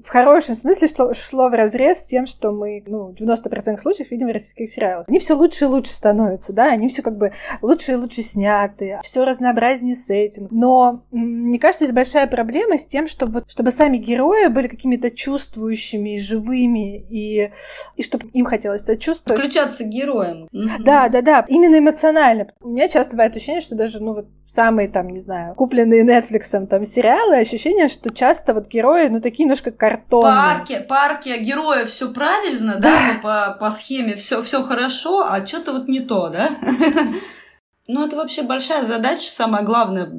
в хорошем смысле шло, шло в разрез с тем, что мы, ну, в 90% случаев видим в российских сериалах. Они все лучше и лучше становятся, да, они все как бы лучше и лучше сняты, все разнообразнее сеттинг. Но мне кажется, есть большая проблема с тем, чтобы, чтобы сами герои были какими-то чувствующими, живыми, и, и чтобы им хотелось сочувствовать. Включаться героем. Да, да, да, именно эмоционально. У меня часто бывает ощущение, что даже, ну, вот самые там, не знаю, купленные Netflix там сериалы, ощущение, что часто вот герои, ну, такие немножко картонные. По арке, по арке героя все правильно, да, да по, по схеме все, все хорошо, а что-то вот не то, да? <laughs> Ну, это вообще большая задача, самое главное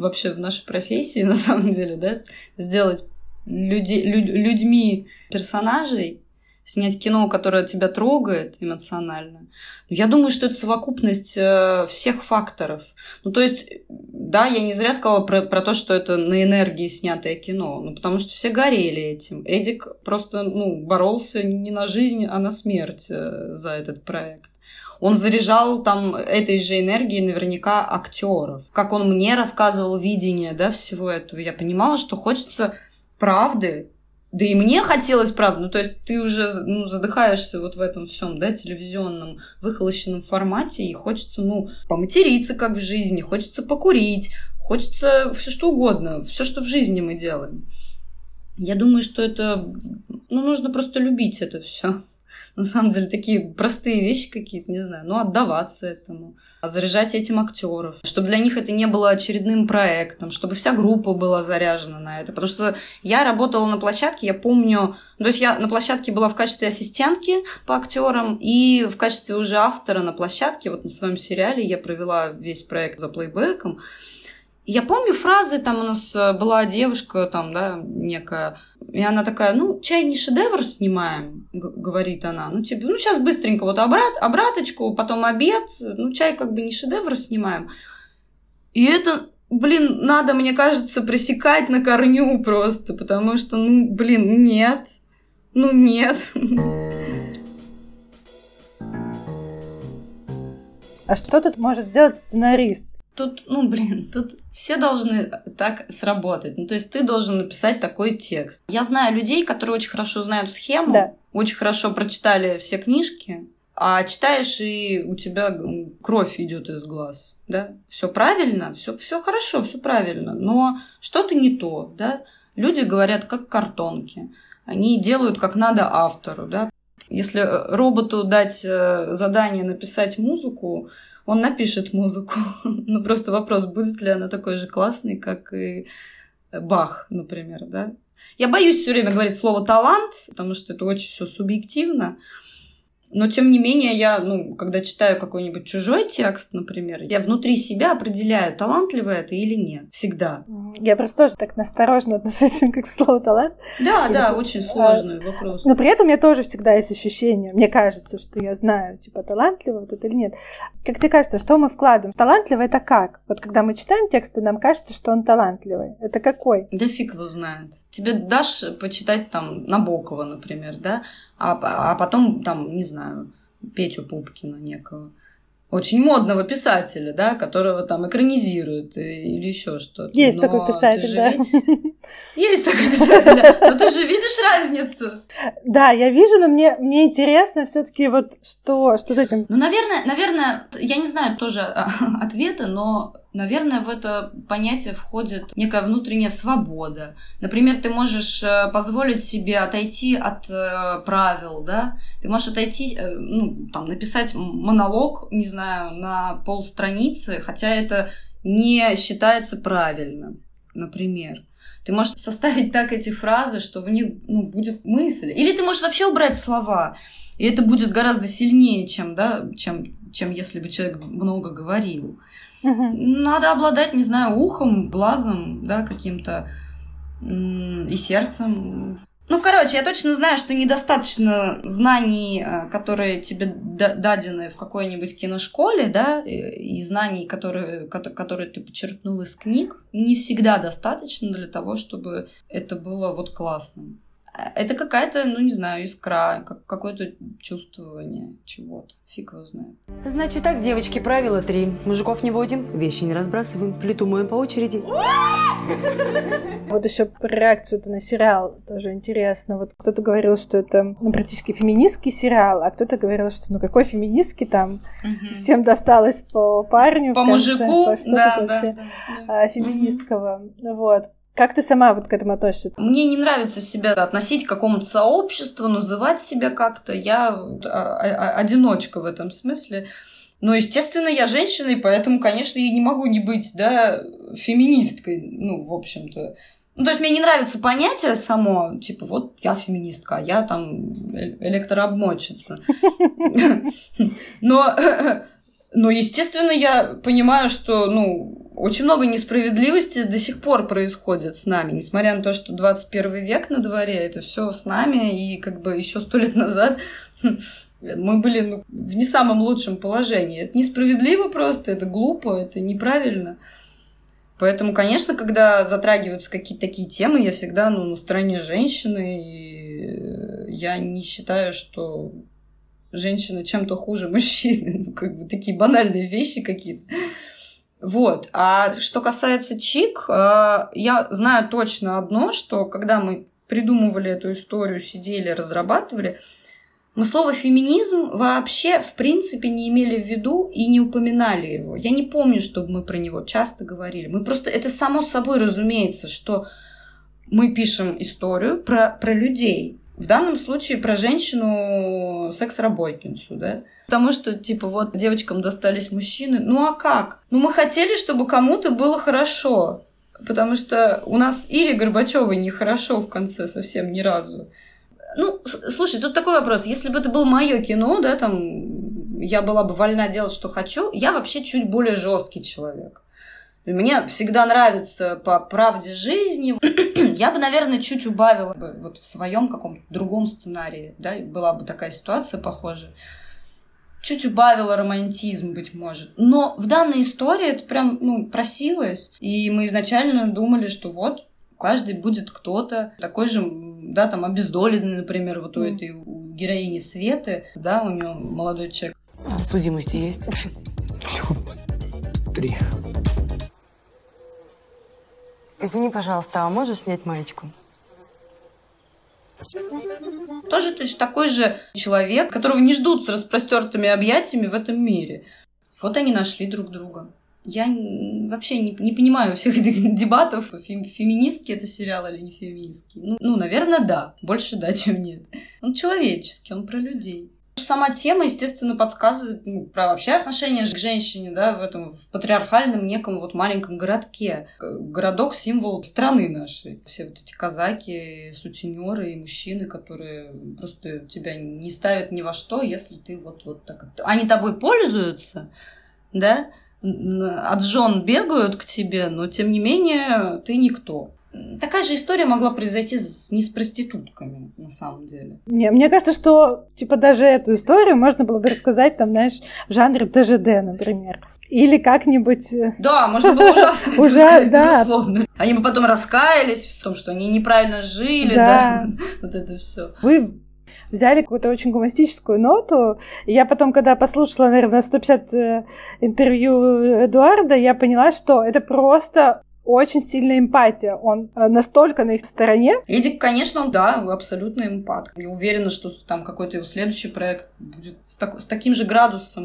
вообще в нашей профессии, <laughs> на самом деле, да, сделать люди, люд, людьми персонажей, снять кино, которое тебя трогает эмоционально. Я думаю, что это совокупность э, всех факторов. Ну, то есть, да, я не зря сказала про, про то, что это на энергии снятое кино, ну, потому что все горели этим. Эдик просто, ну, боролся не на жизнь, а на смерть э, за этот проект. Он заряжал там этой же энергией наверняка актеров. Как он мне рассказывал видение, да, всего этого, я понимала, что хочется правды, да и мне хотелось, правда, ну то есть ты уже ну, задыхаешься вот в этом всем, да, телевизионном, выхолощенном формате, и хочется, ну, поматериться, как в жизни, хочется покурить, хочется все что угодно, все, что в жизни мы делаем. Я думаю, что это, ну, нужно просто любить это все на самом деле такие простые вещи какие-то, не знаю, ну, отдаваться этому, заряжать этим актеров, чтобы для них это не было очередным проектом, чтобы вся группа была заряжена на это. Потому что я работала на площадке, я помню, то есть я на площадке была в качестве ассистентки по актерам и в качестве уже автора на площадке, вот на своем сериале я провела весь проект за плейбеком. Я помню фразы, там у нас э, была девушка, там, да, некая, и она такая, ну, чай не шедевр снимаем, говорит она. Ну, типа, ну, сейчас быстренько вот обрат, обраточку, потом обед, ну, чай как бы не шедевр снимаем. И это, блин, надо, мне кажется, пресекать на корню просто, потому что, ну, блин, нет, ну, нет. А что тут может сделать сценарист? Тут, ну, блин, <laughs> тут все должны так сработать. Ну, то есть ты должен написать такой текст. Я знаю людей, которые очень хорошо знают схему, да. очень хорошо прочитали все книжки, а читаешь, и у тебя кровь идет из глаз, да? Все правильно, все, все хорошо, все правильно, но что-то не то, да? Люди говорят как картонки. Они делают как надо автору, да? Если роботу дать э, задание написать музыку, он напишет музыку. <laughs> ну, просто вопрос, будет ли она такой же классной, как и Бах, например, да? Я боюсь все время говорить слово талант, потому что это очень все субъективно. Но, тем не менее, я, ну, когда читаю какой-нибудь чужой текст, например, я внутри себя определяю, талантливо это или нет. Всегда. Я просто тоже так настороженно <laughs> отношусь как к слову талант. Да, и да, это, очень сложный а, вопрос. Но при этом у меня тоже всегда есть ощущение, мне кажется, что я знаю, типа, талантливо вот это или нет. Как тебе кажется, что мы вкладываем? Талантливо это как? Вот когда мы читаем тексты, нам кажется, что он талантливый. Это какой? Да фиг его знает. Тебе дашь почитать там Набокова, например, да? а, а потом там, не знаю, Петю Пупкина некого. Очень модного писателя, да, которого там экранизируют или еще что-то. Есть Но такой писатель, да. <laughs> Есть такой писатель. Но ты же видишь разницу. Да, я вижу, но мне, мне интересно все-таки вот что, что с этим. Ну, наверное, наверное, я не знаю тоже а, <laughs> ответа, но Наверное, в это понятие входит некая внутренняя свобода. Например, ты можешь э, позволить себе отойти от э, правил, да? Ты можешь отойти, э, ну, там, написать монолог, не знаю, на полстраницы, хотя это не считается правильным, например. Ты можешь <laughs> составить так эти фразы, что в них ну, будет мысль. Или ты можешь вообще убрать слова. И это будет гораздо сильнее, чем, да, чем, чем если бы человек много говорил. Надо обладать, не знаю, ухом, глазом, да, каким-то и сердцем. Ну, короче, я точно знаю, что недостаточно знаний, э, которые тебе дадены в какой-нибудь киношколе, да, и знаний, которые, которые ты почерпнул из книг, не всегда достаточно для того, чтобы это было вот классным. Это какая-то, ну не знаю, искра, как, какое-то чувствование чего-то. Фиг его знает. Значит так, девочки, правило три. Мужиков не водим, вещи не разбрасываем, плиту моем по очереди. <laughs> Вот еще про реакцию на сериал тоже интересно. Вот кто-то говорил, что это ну, практически феминистский сериал, а кто-то говорил, что ну какой феминистский там угу. всем досталось по парню. По мужику, да, да, да, да. Феминистского. Угу. Вот. Как ты сама вот к этому относишься? Мне не нравится себя относить к какому-то сообществу, называть себя как-то. Я а, а, одиночка в этом смысле. Но, естественно, я женщина, и поэтому, конечно, я не могу не быть, да, феминисткой, ну, в общем-то. Ну, то есть мне не нравится понятие само, типа, вот я феминистка, а я там электрообмотчица. <laughs> Но, но, естественно, я понимаю, что, ну, очень много несправедливости до сих пор происходит с нами, несмотря на то, что 21 век на дворе, это все с нами, и как бы еще сто лет назад <laughs> мы были ну, в не самом лучшем положении. Это несправедливо просто, это глупо, это неправильно. Поэтому, конечно, когда затрагиваются какие-то такие темы, я всегда ну, на стороне женщины, и я не считаю, что женщина чем-то хуже мужчины. <laughs> Как бы такие банальные вещи какие-то. Вот. А что касается чик, э, я знаю точно одно, что когда мы придумывали эту историю, сидели, разрабатывали, мы слово феминизм вообще, в принципе, не имели в виду и не упоминали его. Я не помню, чтобы мы про него часто говорили. Мы просто, это само собой разумеется, что мы пишем историю про, про людей. В данном случае про женщину секс-работницу, да? Потому что, типа, вот девочкам достались мужчины. Ну а как? Ну мы хотели, чтобы кому-то было хорошо. Потому что у нас Ире Горбачевой нехорошо в конце совсем ни разу. Ну, слушай, тут такой вопрос. Если бы это было мое кино, да, там, я была бы вольна делать, что хочу, я вообще чуть более жесткий человек. Мне всегда нравится по правде жизни. <clears throat> Я бы, наверное, чуть убавила бы вот в своем каком-то другом сценарии, да, была бы такая ситуация похожая. Чуть убавила романтизм, быть может. Но в данной истории это прям, ну, просилось. И мы изначально думали, что вот, каждый будет кто-то такой же, да, там, обездоленный, например, вот у этой у героини Светы, да, у нее молодой человек. Судимости есть? <laughs> Три. Извини, пожалуйста, а можешь снять маечку? Тоже точно такой же человек, которого не ждут с распростертыми объятиями в этом мире. Вот они нашли друг друга. Я вообще не, не понимаю всех этих <laughs> дебатов, фем, феминистский это сериал или не феминистский. Ну, ну, наверное, да. Больше да, чем нет. Он человеческий, он про людей сама тема, естественно, подсказывает ну, про вообще отношение к женщине, да, в этом в патриархальном неком вот маленьком городке. Городок — символ страны нашей. Все вот эти казаки, сутенеры и мужчины, которые просто тебя не ставят ни во что, если ты вот, вот так... Они тобой пользуются, да, от жен бегают к тебе, но тем не менее ты никто. Такая же история могла произойти с, не с проститутками, на самом деле. Не, мне кажется, что типа даже эту историю можно было бы рассказать, там, знаешь, в жанре ТЖД, например. Или как-нибудь... Э, да, можно было ужасно это <laughs> сказать, безусловно. Они бы потом раскаялись в том, что они неправильно жили, да, <laughs> вот это все. Вы взяли какую-то очень гуманистическую ноту. И я потом, когда послушала, наверное, 150 э, интервью Эдуарда, я поняла, что это просто очень сильная эмпатия. Он э, настолько на их стороне. Эдик, конечно, он, да, абсолютно эмпат. Я уверена, что там какой-то его следующий проект будет с, так, с таким же градусом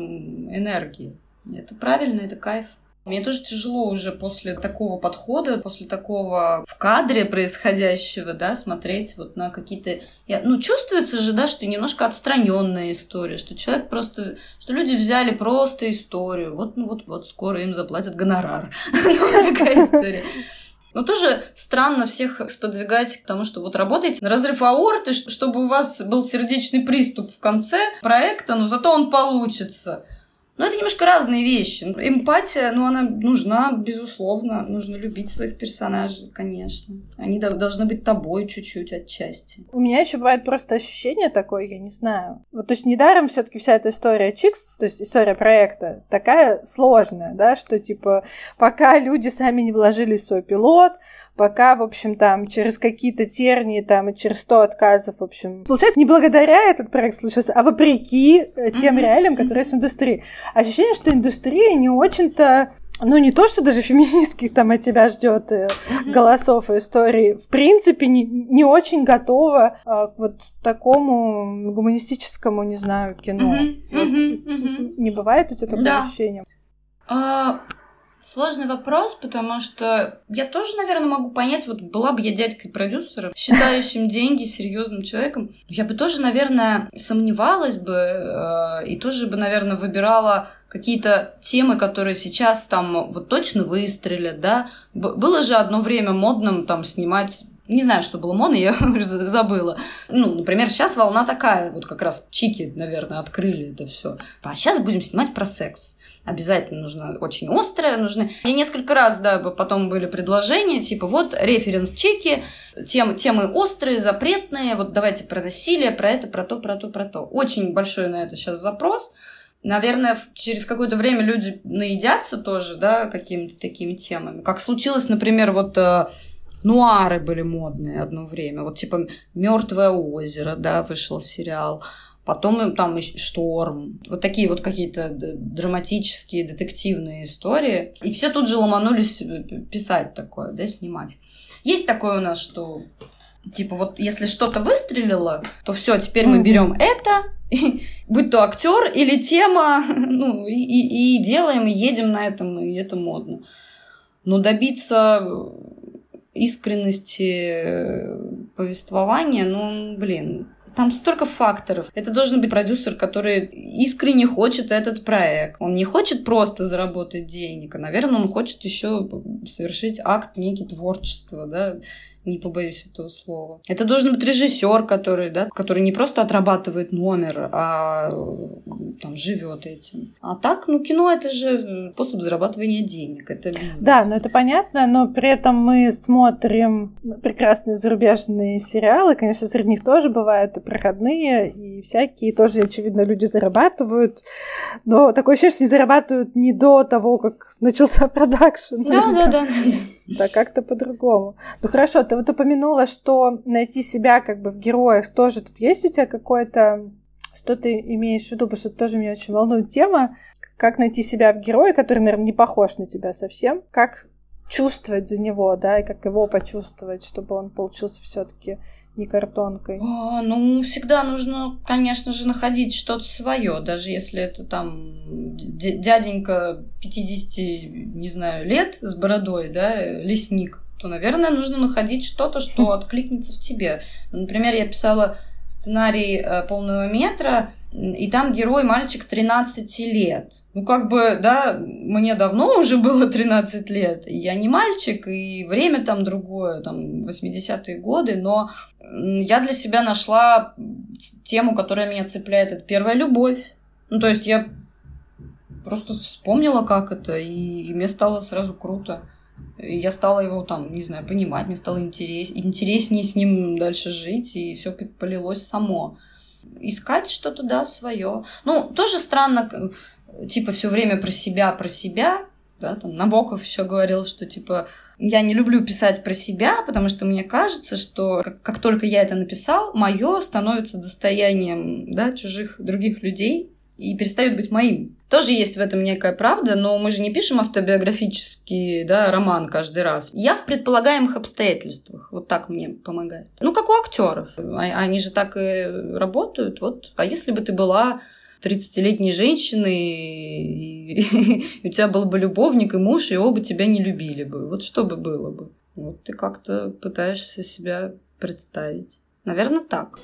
энергии. Это правильно, это кайф. Мне тоже тяжело уже после такого подхода, после такого в кадре происходящего, да, смотреть вот на какие-то... Ну, чувствуется же, да, что немножко отстраненная история, что человек просто... Что люди взяли просто историю. Вот, ну, вот, вот скоро им заплатят гонорар. <laughs> Ну, такая история. Но тоже странно всех сподвигать к тому, что вот работаете на разрыв аорты, чтобы у вас был сердечный приступ в конце проекта, но зато он получится. Но это немножко разные вещи. Эмпатия, ну, она нужна, безусловно. Нужно любить своих персонажей, конечно. Они должны быть тобой чуть-чуть отчасти. У меня еще бывает просто ощущение такое, я не знаю. Вот, то есть недаром все-таки вся эта история Чикс, то есть история проекта, такая сложная, да, что типа пока люди сами не вложили в свой пилот, пока, в общем, там, через какие-то тернии, там, и через 100 отказов, в общем. Получается, не благодаря этот проект случился, а вопреки э, тем реалиям, которые есть в индустрии. Ощущение, что индустрия не очень-то ну, не то, что даже феминистских там от тебя ждет э, голосов и историй, в принципе, не, не очень готова а, к вот такому гуманистическому, не знаю, кино. Не бывает у тебя такое да. ощущение? А, Сложный вопрос, потому что я тоже, наверное, могу понять, вот была бы я дядькой-продюсером, считающим деньги серьезным человеком, я бы тоже, наверное, сомневалась бы э, и тоже бы, наверное, выбирала какие-то темы, которые сейчас там вот точно выстрелят, да. Было же одно время модным там снимать не знаю, что было модно, я <laughs> уже забыла. Ну, например, сейчас волна такая, вот как раз чики, наверное, открыли это все. А сейчас будем снимать про секс обязательно нужно очень острое, нужны... Мне несколько раз, да, потом были предложения, типа, вот, референс-чеки, тем, темы острые, запретные, вот давайте про насилие, про это, про то, про то, про то. Очень большой на это сейчас запрос. Наверное, через какое-то время люди наедятся тоже, да, какими-то такими темами. Как случилось, например, вот э, нуары были модные одно время. Вот типа Мертвое озеро, да, вышел сериал. Потом там шторм. Вот такие вот какие-то драматические, детективные истории. И все тут же ломанулись э, писать такое, да, снимать. Есть такое у нас, что типа вот если что-то выстрелило, то все, теперь мы берем это, будь то актер или тема, <laughs> ну и, и, и делаем, и едем на этом, и это модно. Но добиться искренности э, повествования, ну, блин, там столько факторов. Это должен быть продюсер, который искренне хочет этот проект. Он не хочет просто заработать денег, а, наверное, он хочет еще совершить акт некий творчества, да, не побоюсь этого слова. Это должен быть режиссер, который, да, который не просто отрабатывает номер, а там живет этим. А так, ну, кино это же способ зарабатывания денег, это бизнес. Да, ну это понятно, но при этом мы смотрим прекрасные зарубежные сериалы, конечно, среди них тоже бывают и проходные, и всякие, тоже, очевидно, люди зарабатывают, но такое ощущение, что они зарабатывают не до того, как начался <laughs> продакшн. Да, да, да. Да, как-то по-другому. Ну хорошо, ты вот упомянула, что найти себя как бы в героях тоже тут есть у тебя какое-то, что ты имеешь в виду, потому что это тоже меня очень волнует тема, как найти себя в герое, который, наверное, не похож на тебя совсем, как чувствовать за него, да, и как его почувствовать, чтобы он получился все-таки не картонкой? А, ну, всегда нужно, конечно же, находить что-то свое, даже если это там дяденька 50, не знаю, лет с бородой, да, лесник, то, наверное, нужно находить что-то, что <laughs> откликнется в тебе. Например, я писала сценарий э, полного метра, и там герой мальчик 13 лет. Ну, как бы, да, мне давно уже было 13 лет. Я не мальчик, и время там другое, там 80-е годы, но я для себя нашла тему, которая меня цепляет. Это первая любовь. Ну, то есть я просто вспомнила, как это, и, и мне стало сразу круто. И я стала его там, не знаю, понимать, мне стало интерес, интереснее с ним дальше жить, и все полилось само. Искать что-то, да, свое. Ну, тоже странно, типа, все время про себя, про себя, да, там Набоков еще говорил, что типа я не люблю писать про себя, потому что мне кажется, что как, как только я это написал, мое становится достоянием да, чужих других людей, и перестает быть моим. Тоже есть в этом некая правда, но мы же не пишем автобиографический да, роман каждый раз. Я в предполагаемых обстоятельствах. Вот так мне помогает. Ну, как у актеров. А, они же так и работают. Вот. А если бы ты была 30-летней женщиной, и, <laughs> у тебя был бы любовник и муж, и оба тебя не любили бы. Вот что бы было бы? Вот ты как-то пытаешься себя представить. Наверное, так.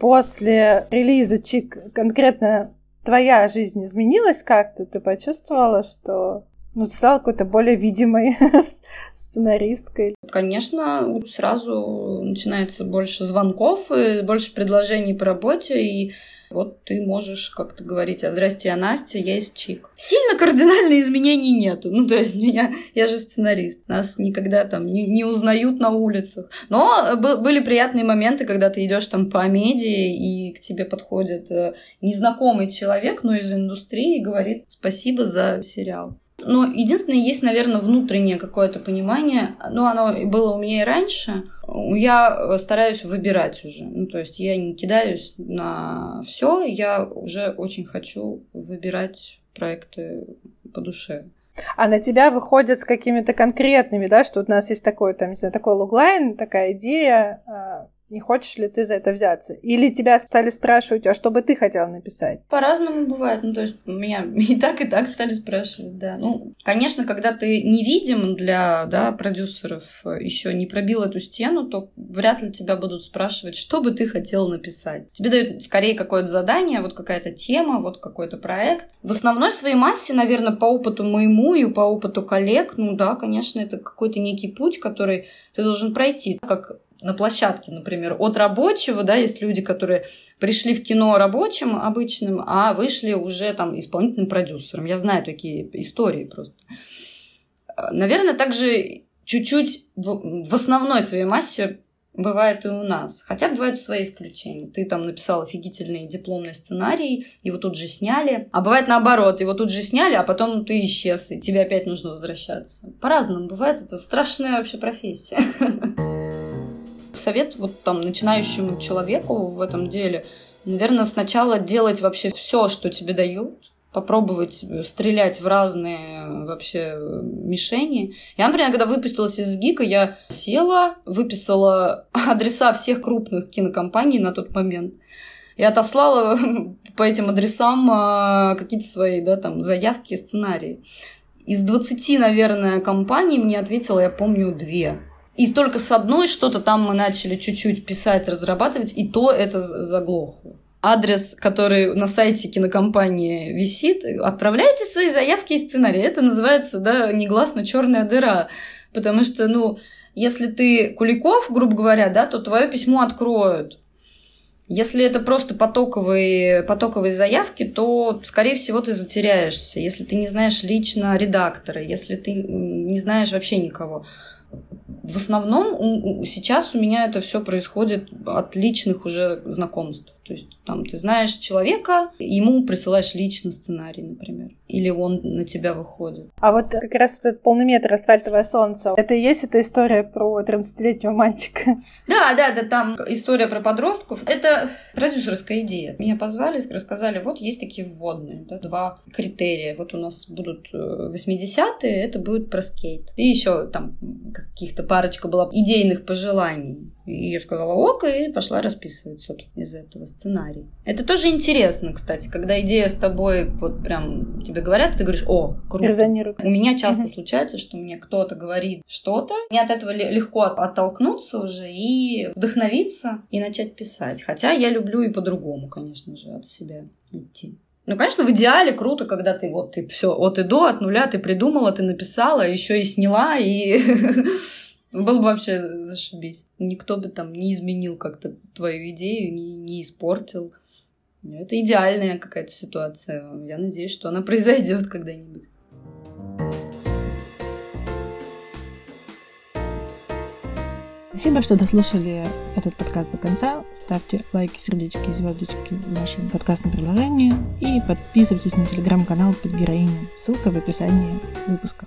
После релиза Чик конкретно твоя жизнь изменилась как-то? Ты почувствовала, что ну, ты стала какой-то более видимой <laughs> сценаристкой? Конечно, сразу начинается больше звонков, больше предложений по работе, и вот ты можешь как-то говорить, а здрасте, я Настя, я из ЧИК. Сильно кардинальных изменений нету. Ну, то есть <laughs> меня, я же сценарист. Нас никогда там не, не узнают на улицах. Но были приятные моменты, когда ты идешь там по медии, и к тебе подходит э, незнакомый человек, но из индустрии, и говорит спасибо за сериал. Но единственное, есть, наверное, внутреннее какое-то понимание. Ну, оно было у меня и раньше. Я стараюсь выбирать уже. Ну, то есть я не кидаюсь на все. Я уже очень хочу выбирать проекты по душе. А на тебя выходят с какими-то конкретными, да, что у нас есть такой, там, не знаю, такой логлайн, такая идея, а, не хочешь ли ты за это взяться? Или тебя стали спрашивать, а что бы ты хотела написать? По-разному бывает. Ну, то есть меня <laughs> и так, и так стали спрашивать, да. Ну, конечно, когда ты невидим для да, продюсеров, еще не пробил эту стену, то вряд ли тебя будут спрашивать, что бы ты хотел написать. Тебе дают скорее какое-то задание, вот какая-то тема, вот какой-то проект. В основной своей массе, наверное, по опыту моему и по опыту коллег, ну да, конечно, это какой-то некий путь, который ты должен пройти. Как на площадке, например, от рабочего, да, есть люди, которые пришли в кино рабочим обычным, а вышли уже там исполнительным продюсером. Я знаю такие истории просто. Наверное, также чуть-чуть в, в основной своей массе бывает и у нас. Хотя бывают свои исключения. Ты там написал офигительный дипломный сценарий, его тут же сняли. А бывает наоборот, его тут же сняли, а потом ты исчез, и тебе опять нужно возвращаться. По-разному бывает. Это страшная вообще профессия. <laughs> Совет вот там начинающему человеку в этом деле, наверное, сначала делать вообще все, что тебе дают, попробовать стрелять в разные вообще мишени. Я, например, когда выпустилась из ГИКа, я села, выписала адреса всех крупных кинокомпаний на тот момент и отослала <laughs> по этим адресам а, какие-то свои, да, там, заявки, сценарии. Из 20, наверное, компаний мне ответила, я помню, две. И только с одной что-то там мы начали чуть-чуть писать, разрабатывать, и то это заглохло. Адрес, который на сайте кинокомпании висит, отправляйте свои заявки и сценарии. Это называется, да, негласно черная дыра. Потому что, ну, если ты Куликов, грубо говоря, да, то твое письмо откроют. Если это просто потоковые, потоковые заявки, то, скорее всего, ты затеряешься. Если ты не знаешь лично редактора, если ты не знаешь вообще никого в основном сейчас у меня это все происходит от личных уже знакомств. То есть там ты знаешь человека, ему присылаешь лично сценарий, например. Или он на тебя выходит. А вот как раз этот полный метр «Асфальтовое солнце» это и есть эта история про 13-летнего мальчика? Да, да, да, там история про подростков. Это продюсерская идея. Меня позвали, рассказали, вот есть такие вводные, да, два критерия. Вот у нас будут 80-е, э, это будет про скейт. И еще там каких-то парочка была идейных пожеланий. И я сказала ок, и пошла расписывать, собственно, из этого сценарий. Это тоже интересно, кстати, когда идея с тобой вот прям тебе говорят, ты говоришь, о, круто. Резонирует. У меня часто угу. случается, что мне кто-то говорит что-то, мне от этого легко оттолкнуться уже и вдохновиться и начать писать. Хотя я люблю и по-другому, конечно же, от себя идти. Ну, конечно, в идеале круто, когда ты вот ты все от и до, от нуля ты придумала, ты написала, еще и сняла, и <laughs> Было бы вообще зашибись. Никто бы там не изменил как-то твою идею, не, не испортил. Это идеальная какая-то ситуация. Я надеюсь, что она <laughs> произойдет когда-нибудь. Спасибо, что дослушали этот подкаст до конца. Ставьте лайки, сердечки, звездочки в вашем подкастном приложении и подписывайтесь на телеграм-канал под героиню. Ссылка в описании выпуска.